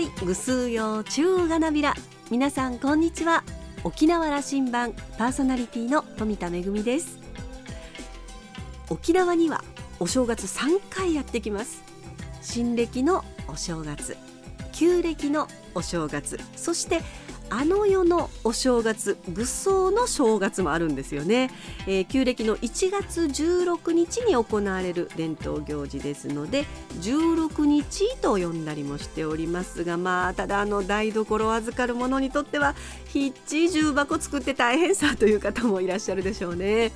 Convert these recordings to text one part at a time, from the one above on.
い。ぐすうよ中がなびら。皆さんこんにちは。沖縄羅針盤パーソナリティの富田恵です。沖縄にはお正月3回やってきます。新暦のお正月旧暦のお正月そしてあの世のお正月愚僧の正月もあるんですよね、えー、旧暦の1月16日に行われる伝統行事ですので16日と呼んだりもしておりますがまあただあの台所を預かる者にとってはひっち重箱作って大変さという方もいらっしゃるでしょうね。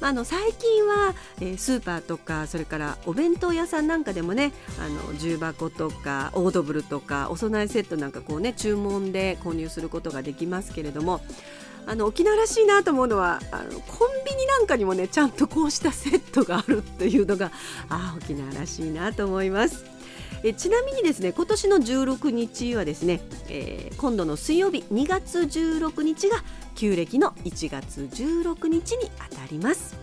まあ、あの最近は、えー、スーパーとかそれからお弁当屋さんなんかでもねあの重箱とかオードブルとかお供えセットなんかこうね注文で購入するることができますけれどもあの沖縄らしいなと思うのはあのコンビニなんかにもねちゃんとこうしたセットがあるっていうのがあ沖縄らしいなと思います。えちなみにですね今年の16日はですね、えー、今度の水曜日2月16日が旧暦の1月16日にあたります。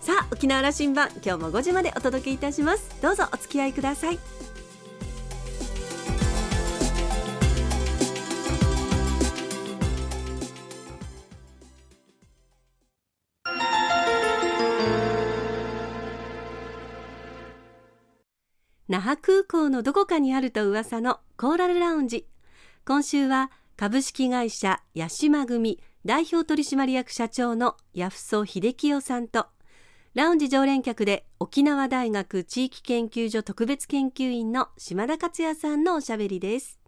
さあ沖縄羅針盤今日も5時までお届けいたします。どうぞお付き合いください。那覇空港のどこかにあると噂のコーラルラウンジ。今週は株式会社八島組代表取締役社長の八房秀清さんとラウンジ常連客で沖縄大学地域研究所特別研究員の島田克也さんのおしゃべりです。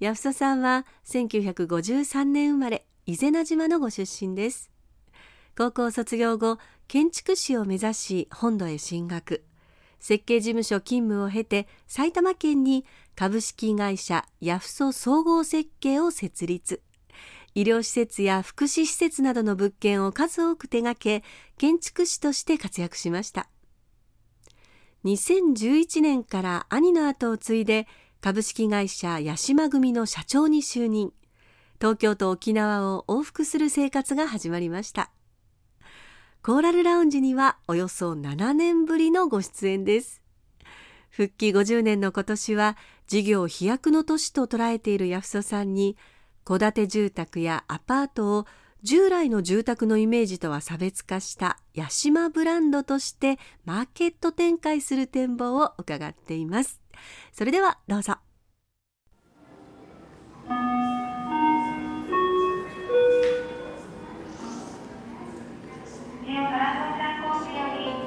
八房さんは1953年生まれ伊是名島のご出身です。高校卒業後建築士を目指し本土へ進学。設計事務所勤務を経て埼玉県に株式会社ヤフソ総合設計を設立。医療施設や福祉施設などの物件を数多く手掛け建築士として活躍しました。2011年から兄の後を継いで株式会社八島組の社長に就任。東京と沖縄を往復する生活が始まりました。コーラルラウンジにはおよそ7年ぶりのご出演です。復帰50年の今年は事業飛躍の年と捉えている安曽さんに戸建て住宅やアパートを従来の住宅のイメージとは差別化した八島ブランドとしてマーケット展開する展望を伺っています。それではどうぞ。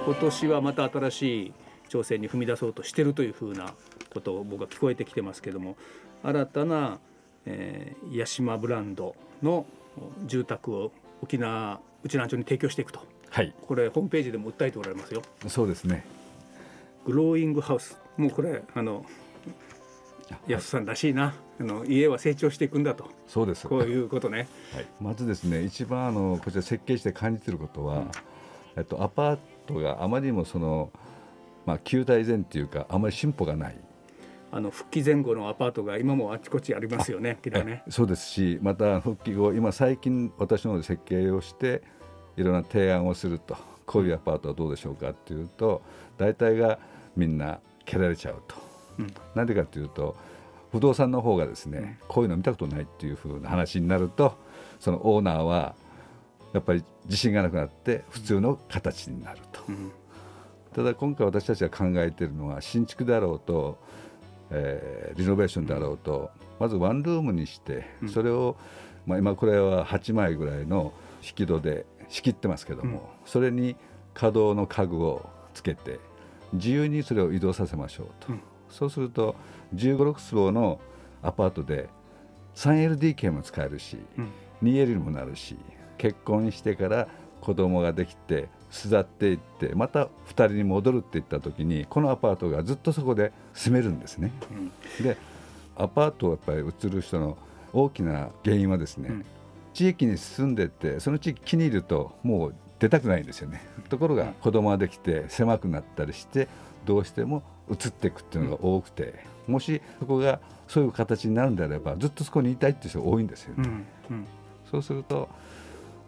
今年はまた新しい挑戦に踏み出そうとしてるというふうなことを僕は聞こえてきてますけども新たな、えー、八島ブランドの住宅を沖縄内南町に提供していくと、はい、これホームページでも訴えておられますよ。そうですね。グローイングハウスもうこれあの安さんらしいな。あの家は成長していくんだと。そうです。こういうことね、はい、まずですね一番あのこちら設計して感じていることは、うん、えっと、アパートがあまりにもその、まあ、旧大前っていうかあまり進歩がないあの復帰前後のアパートが今もあちこちありますよね。ねそうですしまた復帰後今最近私の設計をしていろんな提案をするとこういうアパートはどうでしょうかっていうと大体がみんな蹴られちゃうと。な、うんでかというと不動産の方がですねこういうの見たことないっていうふうな話になるとそのオーナーはやっぱり自信がなくなって普通の形になると、うん、ただ今回私たちが考えているのは新築であろうと、えー、リノベーションであろうとまずワンルームにしてそれを、まあ、今これは8枚ぐらいの引き戸で仕切ってますけども、うん、それに可動の家具をつけて自由にそれを移動させましょうと、うん、そうすると1 5 6坪のアパートで 3LDK も使えるし、うん、2L にもなるし結婚してから子供ができて巣立っていってまた2人に戻るっていった時にこのアパートがずっとそこで住めるんですね。うん、でアパートをやっぱり移る人の大きな原因はですね、うん、地域に住んでてその地域気に入るともう出たくないんですよね。ところが子供ができて狭くなったりしてどうしても移っていくっていうのが多くて、うん、もしそこがそういう形になるんであればずっとそこにいたいっていう人が多いんですよね。そうすると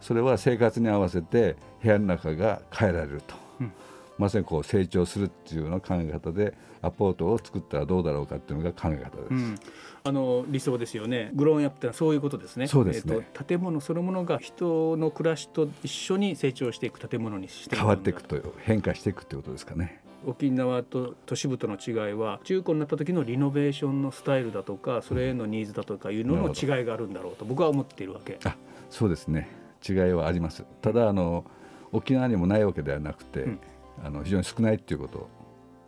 それは生活に合わせて部屋の中が変えられると、うん、まさにこう成長するっていうような考え方でアポートを作ったらどうだろうかっていうのが考え方です。うん、あの理想ですよね。グローンアップってのはそういうことですね。そうですね。えーと、建物そのものが人の暮らしと一緒に成長していく建物にして変わっていくと変化していくってことですかね。沖縄と都市部との違いは中古になった時のリノベーションのスタイルだとかそれへのニーズだとかいうのの違いがあるんだろうと僕は思っているわけ。あそうですね違いはあります。ただあの沖縄にもないわけではなくて、うん、あの非常に少ないっていうこと、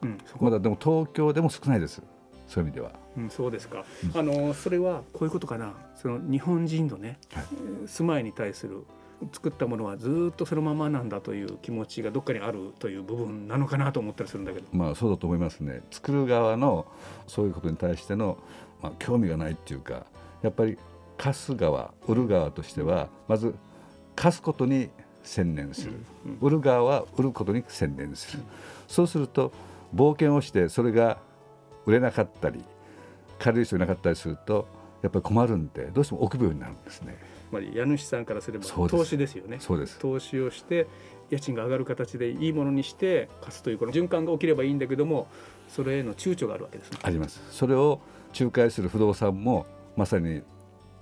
うん、まだでも東京でも少ないです。そういう意味では。うん、そうですか、うん、あのそれはこういうことかな。その日本人のね、はい、住まいに対する作ったものはずっとそのままなんだという気持ちがどっかにあるという部分なのかなと思ったりするんだけど。まあそうだと思いますね。作る側のそういうことに対しての、まあ、興味がないっていうかやっぱり貸す側売る側としてはまず貸すことに専念する、売る側は売ることに専念する、うん、そうすると冒険をしてそれが売れなかったり借りる人いなかったりするとやっぱり困るんでどうしても臆病になるんですね。まあ、家主さんからすれば投資ですよね。そうです。投資をして家賃が上がる形でいいものにして貸すというこの循環が起きればいいんだけどもそれへの躊躇があるわけです、ね、あります。それを仲介する不動産もまさに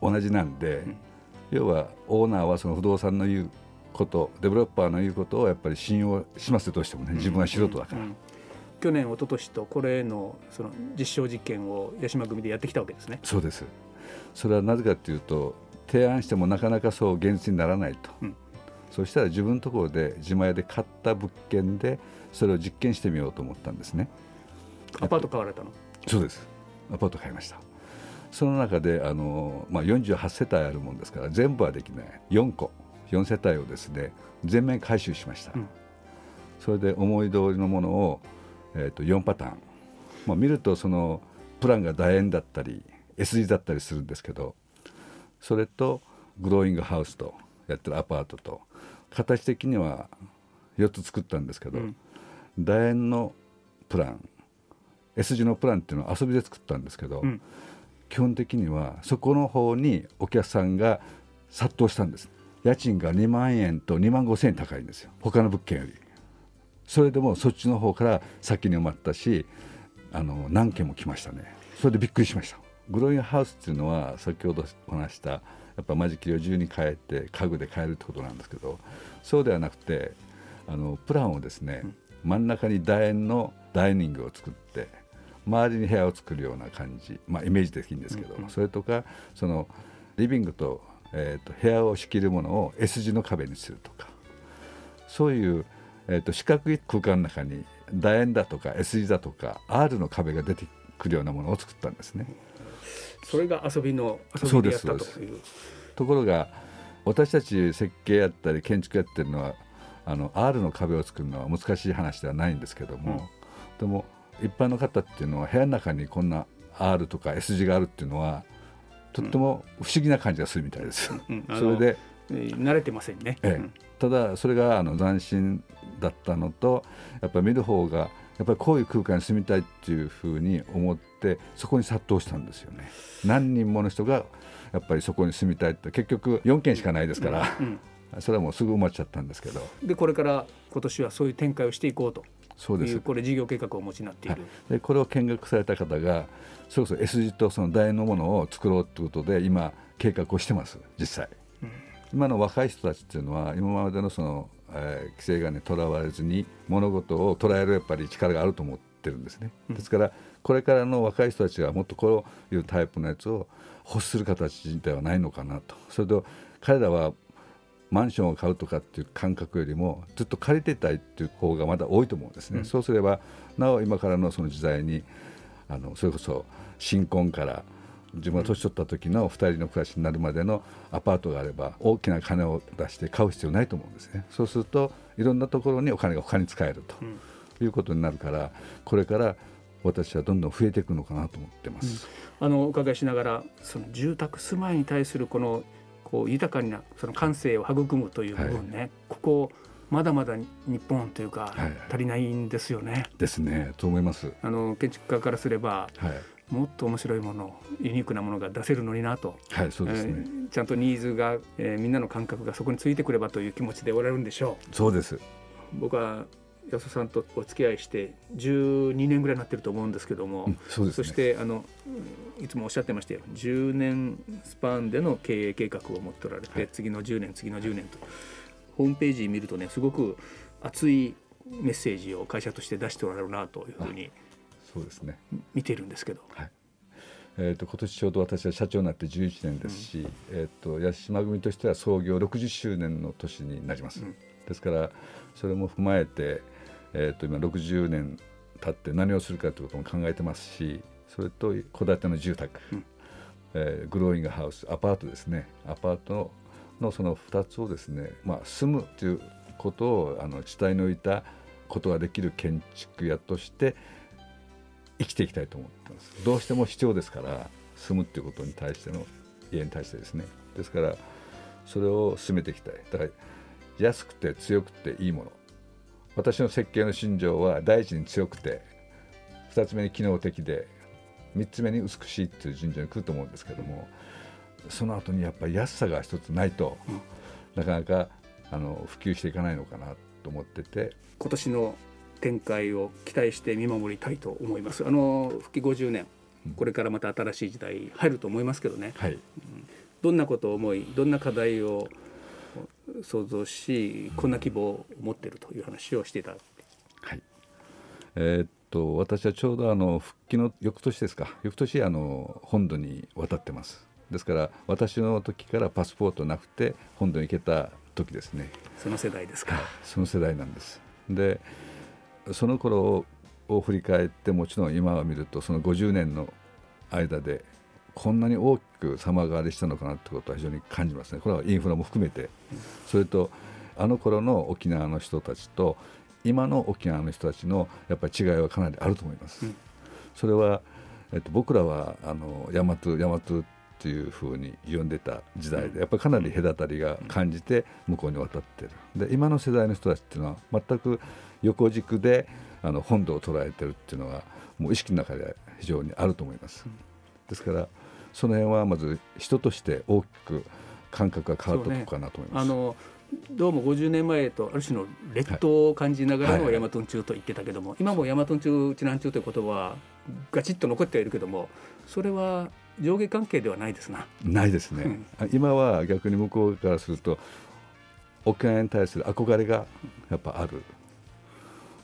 同じなんで、うん、要はオーナーはその不動産の言うことデベロッパーの言うことをやっぱり信用しますよどうしてもね自分は素人だから。うんうん去年一昨年とこれへのその実証実験を八島組でやってきたわけですね。そうです。それはなぜかというと提案してもなかなかそう現実にならないと、うん、そしたら自分のところで自前で買った物件でそれを実験してみようと思ったんですね。アパート買われたの？そうですアパート買いましたその中であの、まあ、48世帯あるもんですから全部はできない。4個。4世帯をですね全面回収しました、うん、それで思い通りのものを、えー、と4パターン、まあ、見るとそのプランが楕円だったり S 字だったりするんですけどそれとグローイングハウスとやってるアパートと形的には4つ作ったんですけど、うん、楕円のプラン S 字のプランっていうのは遊びで作ったんですけど、うん、基本的にはそこの方にお客さんが殺到したんです。家賃が2万円と2万5千円高いんですよ。他の物件より。それでもそっちの方から先に埋まったしあの何件も来ましたね。それでびっくりしました。グロインハウスっていうのは先ほどお話したやっぱ間仕切りを自由に変えて家具で変えるってことなんですけどそうではなくてあのプランをですね、真ん中に楕円のダイニングを作って周りに部屋を作るような感じ、まあ、イメージ的にですけど、うんうん、それとかそのリビングと,、えーと、部屋を仕切るものを S 字の壁にするとかそういう、えーと、四角い空間の中に楕円だとか S 字だとか R の壁が出てくるようなものを作ったんですね。それが遊びの遊びでやったという。ところが私たち設計やったり建築やってるのはあの R の壁を作るのは難しい話ではないんですけども、うん、でも一般の方っていうのは部屋の中にこんな R とか S 字があるっていうのはとっても不思議な感じがするみたいです。うん、それで慣れてませんね、ええ、ただそれがあの斬新だったのとやっぱり見る方がやっぱりこういう空間に住みたいっていうふうに思ってそこに殺到したんですよね。何人もの人がやっぱりそこに住みたいって結局4軒しかないですから、うんうん、それはもうすぐ埋まっちゃったんですけど。でこれから今年はそういう展開をしていこうとそうです。これ事業計画をお持ちになっている、はい、でこれを見学された方がそれこそ S 字とその楕円のものを作ろうということで今計画をしてます。実際、うん、今の若い人たちっていうのは今までのその、えー、規制がねとらわれずに物事を捉えるやっぱり力があると思ってるんですね、うん、ですからこれからの若い人たちはもっとこういうタイプのやつを欲する形ではないのかなと。それと彼らはマンションを買うとかっていう感覚よりもずっと借りてたいっていう方がまだ多いと思うんですね、うん、そうすればなお今からのその時代にあのそれこそ新婚から自分が年取った時の2人の暮らしになるまでのアパートがあれば大きな金を出して買う必要ないと思うんですね。そうするといろんなところにお金が他に使えるということになるからこれから私はどんどん増えていくのかなと思ってます、うん、あのお伺いしながらその住宅住まいに対するこのこう豊かなその感性を育むという部分ね、はい、ここまだまだ日本というか、足りないんですよね。ですね。と思います。あの建築家からすれば、はい、もっと面白いものユニークなものが出せるのになと、はいそうですね、えー、ちゃんとニーズが、えー、みんなの感覚がそこについてくればという気持ちでおられるんでしょう。そうです。僕は安田さんとお付き合いして12年ぐらいになってると思うんですけども、うんそね、そしてあのいつもおっしゃってましたよ。10年スパンでの経営計画を持っておられて、はい、次の10年次の10年と。ホームページ見るとねすごく熱いメッセージを会社として出しておられるなというふうにそうですね。見てるんですけど。はい。えーと、今年ちょうど私は社長になって11年ですし、うん、えーと、八島組としては創業60周年の年になります、うん、ですからそれも踏まえて、えーと、今60年経って何をするかということも考えてますしそれと戸建ての住宅、うん、えー、グローイングハウスアパートですね。アパートのその2つをですね、まあ、住むということをあの地帯に置いたことができる建築屋として生きていきたいと思ってます。どうしても必要ですから住むっていうことに対しての家に対してですね。ですからそれを進めていきたい。だから安くて強くていいもの私の設計の信条は第一に強くて2つ目に機能的で3つ目に美しいっていう順序に来ると思うんですけどもその後にやっぱり安さが一つないと、なかなかあの普及していかないのかなと思ってて。今年の展開を期待して見守りたいと思います。あの復帰50年これからまた新しい時代入ると思いますけどね、はい、どんなことを思いどんな課題を想像しこんな希望を持っているという話をしていた、はい、えー、っと私はちょうどあの復帰の翌年ですか。翌年あの本土に渡ってます。ですから私の時からパスポートなくて本土に行けた時ですね。その世代ですか。その世代なんです。でその頃を振り返ってもちろん今は見るとその50年の間でこんなに大きく様変わりしたのかなってことは非常に感じますね。これはインフラも含めて。それとあの頃の沖縄の人たちと今の沖縄の人たちのやっぱり違いはかなりあると思います。それは、えっと、僕らはあの大和大和っていうふうに呼んでた時代でやっぱりかなり隔たりが感じて向こうに渡ってる。で今の世代の人たちっていうのは全く横軸であの本土を捉えてるっていうのはもう意識の中で非常にあると思います。ですからその辺はまず人として大きく感覚が変わったとこかなと思います。ね、あのどうも50年前とある種の劣等を感じながらの大和中と言ってたけども、今も大和中知南中という言葉はガチッと残ってはいるけどもそれは上下関係ではないですな。ないですね。うん、今は逆に向こうからすると沖縄に対する憧れがやっぱある。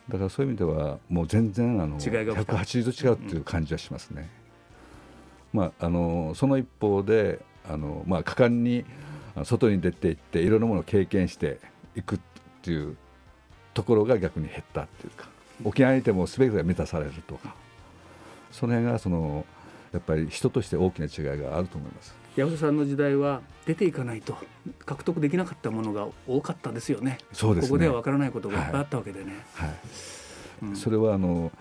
だからそういう意味ではもう全然あの180度違うっていう感じはしますね。うん、まああのその一方であのまあ果敢に外に出ていっていろんなものを経験していくっていうところが逆に減ったっていうか沖縄にいても全てが満たされるとかその辺がそのやっぱり人として大きな違いがあると思います。八幡さんの時代は出ていかないと獲得できなかったものが多かったですよね。そうです、ね、ここではわからないことがいっぱいあったわけでね。はい。はいうん、それはあの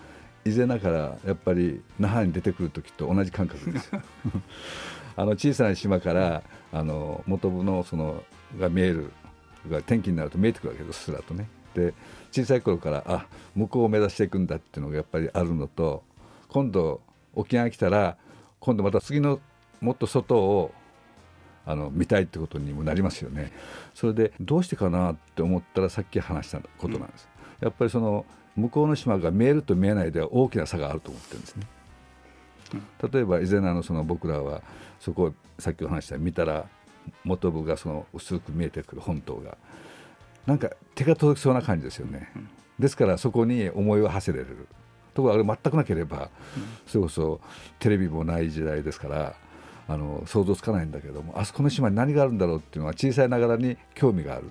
以前ながらやっぱり那覇に出てくる時と同じ感覚です。あの小さな島からあの元部のそのが見えるが天気になると見えてくるわけですすらとね。で小さい頃からあ向こうを目指していくんだっていうのがやっぱりあるのと今度沖縄来たら今度また次のもっと外をあの見たいってことにもなりますよね。それでどうしてかなって思ったらさっき話したことなんです。うん、やっぱりその向こうの島が見えると見えないでは大きな差があると思ってるんですね。例えば以前のその僕らはそこをさっきお話した見たら元部がその薄く見えてくる本島がなんか手が届きそうな感じですよね。ですからそこに思いを馳せれる。ところがあれ全くなければ、それこそテレビもない時代ですからあの想像つかないんだけどもあそこの島に何があるんだろうっていうのは小さいながらに興味がある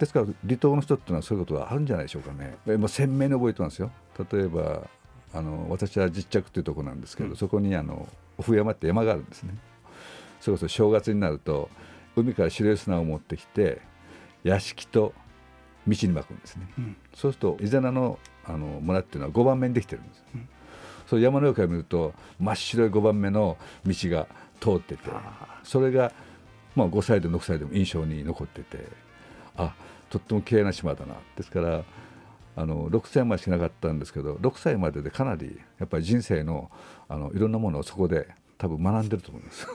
ですから離島の人っていうのはそういうことがあるんじゃないでしょうかね、まあ、鮮明に覚えてますよ。例えばあの私は実着というところなんですけど、うん、そこにあの冬山って山があるんですね。それこそ正月になると海から白い砂を持ってきて屋敷と道に巻くんですね、うん、そうすると伊是名のあの村っていうのは5番目にできてるんです、うん、そう山の上から見ると真っ白い5番目の道が通っててそれが、まあ、5歳でも6歳でも印象に残っててあとっても綺麗な島だな。ですからあの6歳までしかなかったんですけど6歳まででかなりやっぱり人生のあのいろんなものをそこで多分学んでると思います。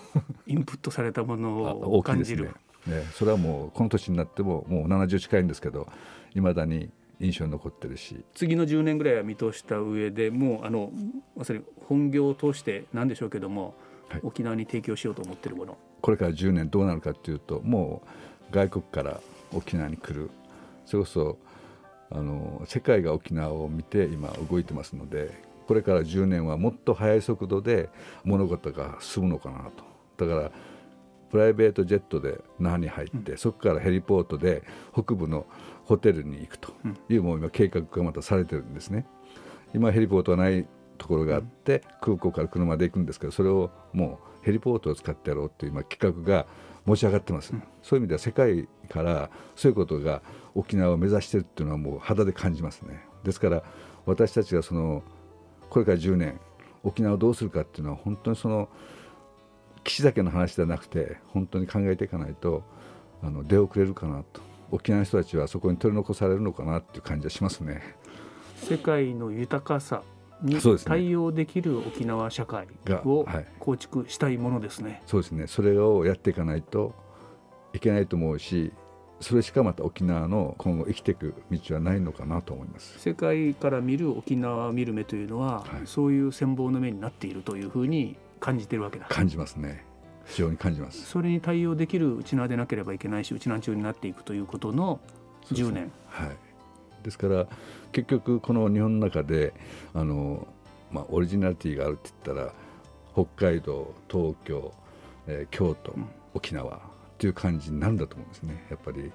インプットされたものを感じる。ね、ね、それはもうこの年になってももう70近いんですけどいまだに印象に残ってるし。次の10年ぐらいは見通した上でもうあのまさに本業を通してなんでしょうけども、はい、沖縄に提供しようと思ってるもの。これから10年どうなるかっていうともう外国から沖縄に来る。それこそあの世界が沖縄を見て今動いてますのでこれから10年はもっと速い速度で物事が進むのかなと。だからプライベートジェットで那覇に入って、うん、そこからヘリポートで北部のホテルに行くという、もう今計画がまたされてるんですね。今ヘリポートはないところがあって、空港から車で行くんですけどそれをもうヘリポートを使ってやろうっていう今企画が持ち上がってます、うん、そういう意味では世界からそういうことが沖縄を目指しているっていうのはもう肌で感じますね。ですから私たちがそのこれから10年沖縄をどうするかっていうのは本当にその岸だけの話ではなくて本当に考えていかないとあの出遅れるかなと。沖縄の人たちはそこに取り残されるのかなっていう感じはしますね。世界の豊かさに対応できる沖縄社会を構築したいものですね。そうですね。それをやっていかないといけないと思うしそれしかまた沖縄の今後生きていく道はないのかなと思います。世界から見る沖縄を見る目というのは、はい、そういう羨望の目になっているというふうに感じてるわけだ。感じますね。非常に感じます。それに対応できる内縄でなければいけないし内縄中になっていくということの10年、はいですから結局この日本の中であの、まあ、オリジナリティがあるって言ったら北海道東京、えー、京都、うん、沖縄っていう感じになるんだと思うんですね。やっぱり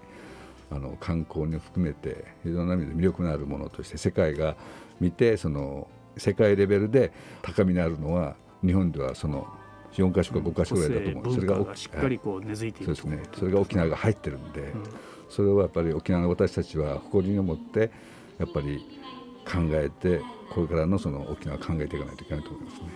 あの観光に含めていろんな意味で魅力のあるものとして世界が見てその世界レベルで高みのあるのは日本ではその4か所か5か所ぐらいだと思う、うん、それがしっかりこう根付いているそうですね。それが沖縄が入ってるんで、うん、それはやっぱり沖縄の私たちは誇りに思ってやっぱり考えてこれからのその沖縄を考えていかないといけないと思いますね。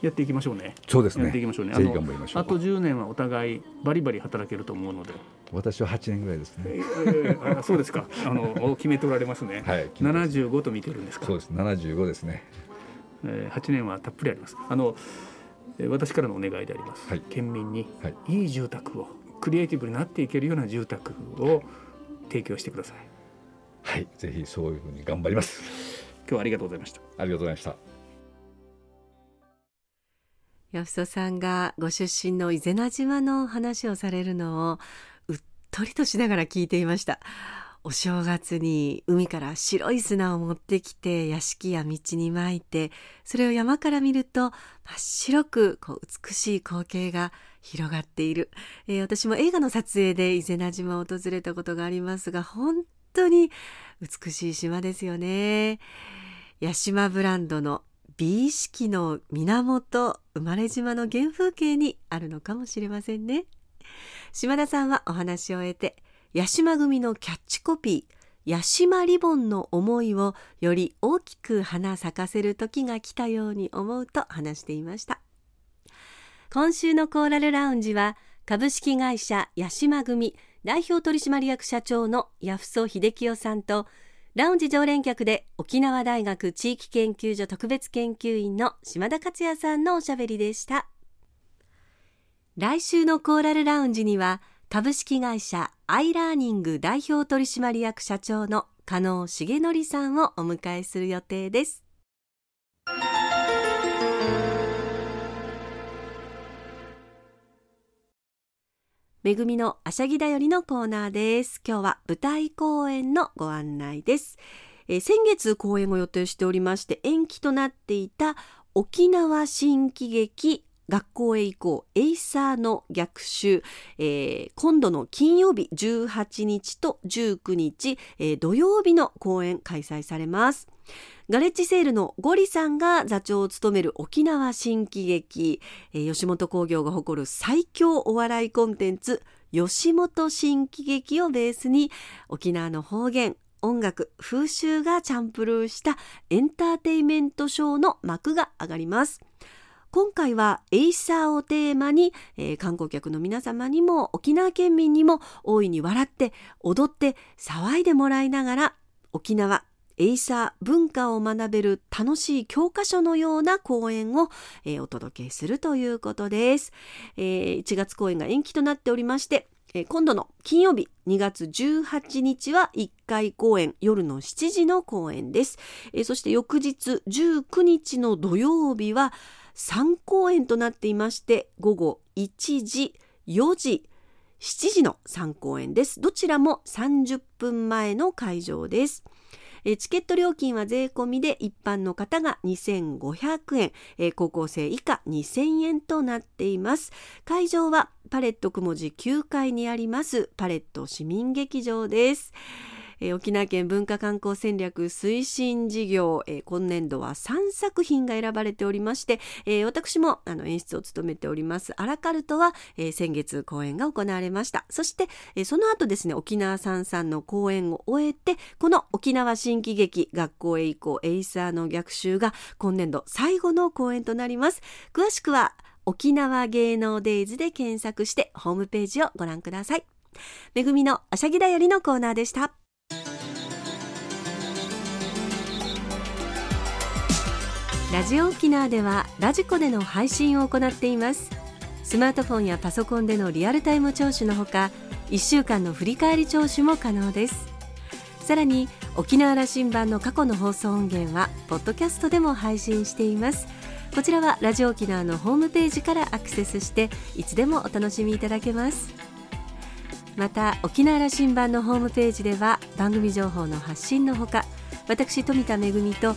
やっていきましょうね。そうですね。やっていきましょうね。ぜひ頑張りましょう。あと10年はお互いバリバリ働けると思うので。私は8年ぐらいですね。えー、そうですか。あの決めておられますね。はい。75と見てるんですか？そうです。75ですね。えー、8年はたっぷりあります。あの私からのお願いであります、はい、県民にいい住宅をクリエイティブになっていけるような住宅を提供してください。はいぜひそういうふうに頑張ります。今日はありがとうございました。ありがとうございました。吉戸さんがご出身の伊是名島の話をされるのをうっとりとしながら聞いていました。お正月に海から白い砂を持ってきて屋敷や道に撒いてそれを山から見ると真っ白くこう美しい光景が広がっている、えー、私も映画の撮影で伊是名島を訪れたことがありますが本当に美しい島ですよね。屋島ブランドの美意識の源生まれ島の原風景にあるのかもしれませんね。島田さんはお話を終えて八島組のキャッチコピー八島リボンの思いをより大きく花咲かせる時が来たように思うと話していました。今週のコーラルラウンジは株式会社八島組代表取締役社長の八房秀清さんとラウンジ常連客で沖縄大学地域研究所特別研究員の島田克也さんのおしゃべりでした。来週のコーラルラウンジには株式会社アイラーニング代表取締役社長の加納重則さんをお迎えする予定です。めぐみのあしゃぎだよりのコーナーです。今日は舞台公演のご案内です。え先月公演を予定しておりまして延期となっていた沖縄新喜劇学校へ行こう。エイサーの逆襲、えー、今度の金曜日18日と19日、えー、土曜日の公演開催されます。ガレッジセールのゴリさんが座長を務める沖縄新喜劇、えー、吉本興業が誇る最強お笑いコンテンツ吉本新喜劇をベースに沖縄の方言音楽風習がチャンプルーしたエンターテイメントショーの幕が上がります。今回はエイサーをテーマに、えー、観光客の皆様にも沖縄県民にも大いに笑って踊って騒いでもらいながら沖縄エイサー文化を学べる楽しい教科書のような公演を、えー、お届けするということです、えー、1月公演が延期となっておりましてえ今度の金曜日2月18日は1回公演夜の7時の公演です、えそして翌日19日の土曜日は3公演となっていまして午後1時4時7時の3公演ですどちらも30分前の会場ですチケット料金は税込みで一般の方が2500円、高校生以下2000円となっています。会場はパレット雲寺9階にありますパレット市民劇場です。えー、沖縄県文化観光戦略推進事業、えー、今年度は3作品が選ばれておりまして、えー、私もあの演出を務めておりますアラカルトは、え先月公演が行われました。そして、えその後ですね沖縄さんさんの公演を終えてこの沖縄新喜劇学校へ行こうエイサーの逆襲が今年度最後の公演となります。詳しくは沖縄芸能デイズで検索してホームページをご覧ください。めぐみのあしゃぎだよりのコーナーでした。ラジオ沖縄ではラジコでの配信を行っています。スマートフォンやパソコンでのリアルタイム聴取のほか1週間の振り返り聴取も可能です。さらに沖縄羅針盤の過去の放送音源はポッドキャストでも配信しています。こちらはラジオ沖縄のホームページからアクセスしていつでもお楽しみいただけます。また沖縄羅針盤のホームページでは番組情報の発信のほか私富田恵と